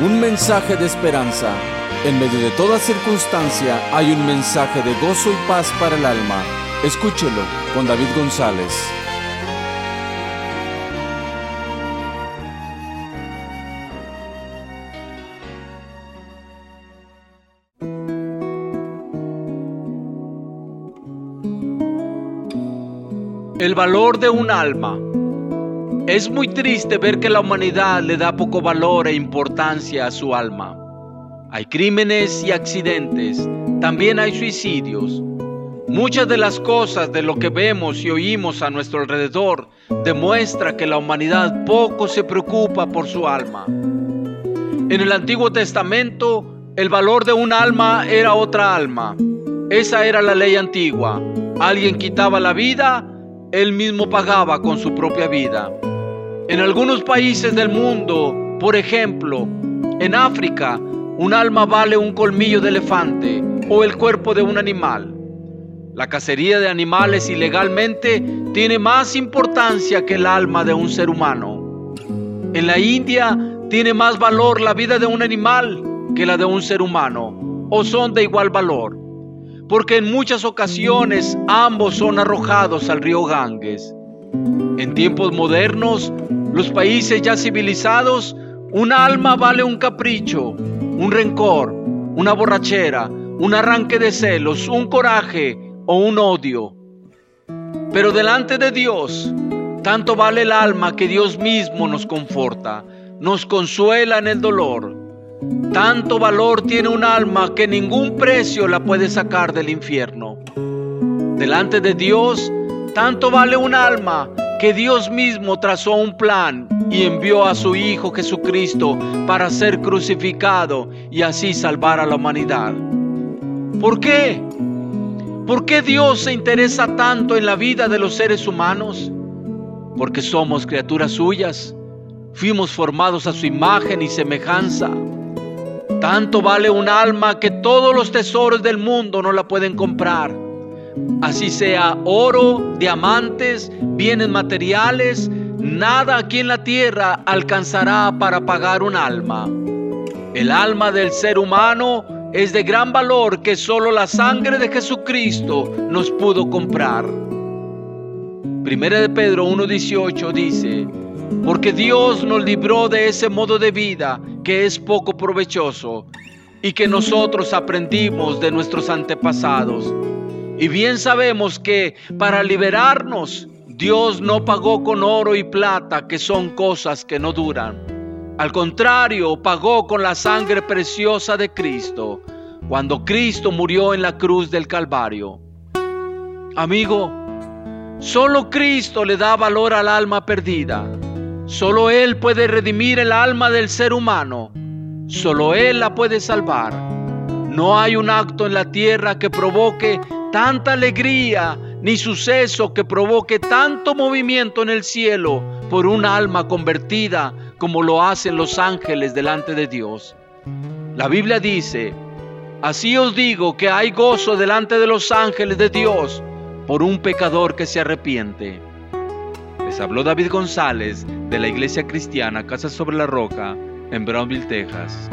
un mensaje de esperanza. En medio de toda circunstancia hay un mensaje de gozo y paz para el alma. Escúchelo con David González. El valor de un alma. Es muy triste ver que la humanidad le da poco valor e importancia a su alma. Hay crímenes y accidentes, también hay suicidios. Muchas de las cosas de lo que vemos y oímos a nuestro alrededor demuestra que la humanidad poco se preocupa por su alma. En el Antiguo Testamento, el valor de un alma era otra alma. Esa era la ley antigua. Alguien quitaba la vida, él mismo pagaba con su propia vida. En algunos países del mundo, por ejemplo, en África, un alma vale un colmillo de elefante o el cuerpo de un animal. La cacería de animales ilegalmente tiene más importancia que el alma de un ser humano. En la India tiene más valor la vida de un animal que la de un ser humano, o son de igual valor porque en muchas ocasiones ambos son arrojados al río Ganges. En tiempos modernos, los países ya civilizados, un alma vale un capricho, un rencor, una borrachera, un arranque de celos, un coraje o un odio. Pero delante de Dios, tanto vale el alma que Dios mismo nos conforta, nos consuela en el dolor tanto valor tiene un alma que ningún precio la puede sacar del infierno. Delante de Dios, tanto vale un alma que Dios mismo trazó un plan y envió a su Hijo Jesucristo para ser crucificado y así salvar a la humanidad. ¿Por qué? ¿Por qué Dios se interesa tanto en la vida de los seres humanos? Porque somos criaturas suyas, fuimos formados a su imagen y semejanza. Tanto vale un alma que todos los tesoros del mundo no la pueden comprar. Así sea oro, diamantes, bienes materiales, nada aquí en la tierra alcanzará para pagar un alma. El alma del ser humano es de gran valor que solo la sangre de Jesucristo nos pudo comprar. Primera de Pedro 1.18 dice, porque Dios nos libró de ese modo de vida que es poco provechoso y que nosotros aprendimos de nuestros antepasados. Y bien sabemos que para liberarnos Dios no pagó con oro y plata, que son cosas que no duran. Al contrario, pagó con la sangre preciosa de Cristo, cuando Cristo murió en la cruz del Calvario. Amigo, solo Cristo le da valor al alma perdida. Solo Él puede redimir el alma del ser humano. Solo Él la puede salvar. No hay un acto en la tierra que provoque tanta alegría, ni suceso que provoque tanto movimiento en el cielo por un alma convertida como lo hacen los ángeles delante de Dios. La Biblia dice, así os digo que hay gozo delante de los ángeles de Dios por un pecador que se arrepiente. Les habló David González de la Iglesia Cristiana Casa sobre la Roca en Brownville, Texas.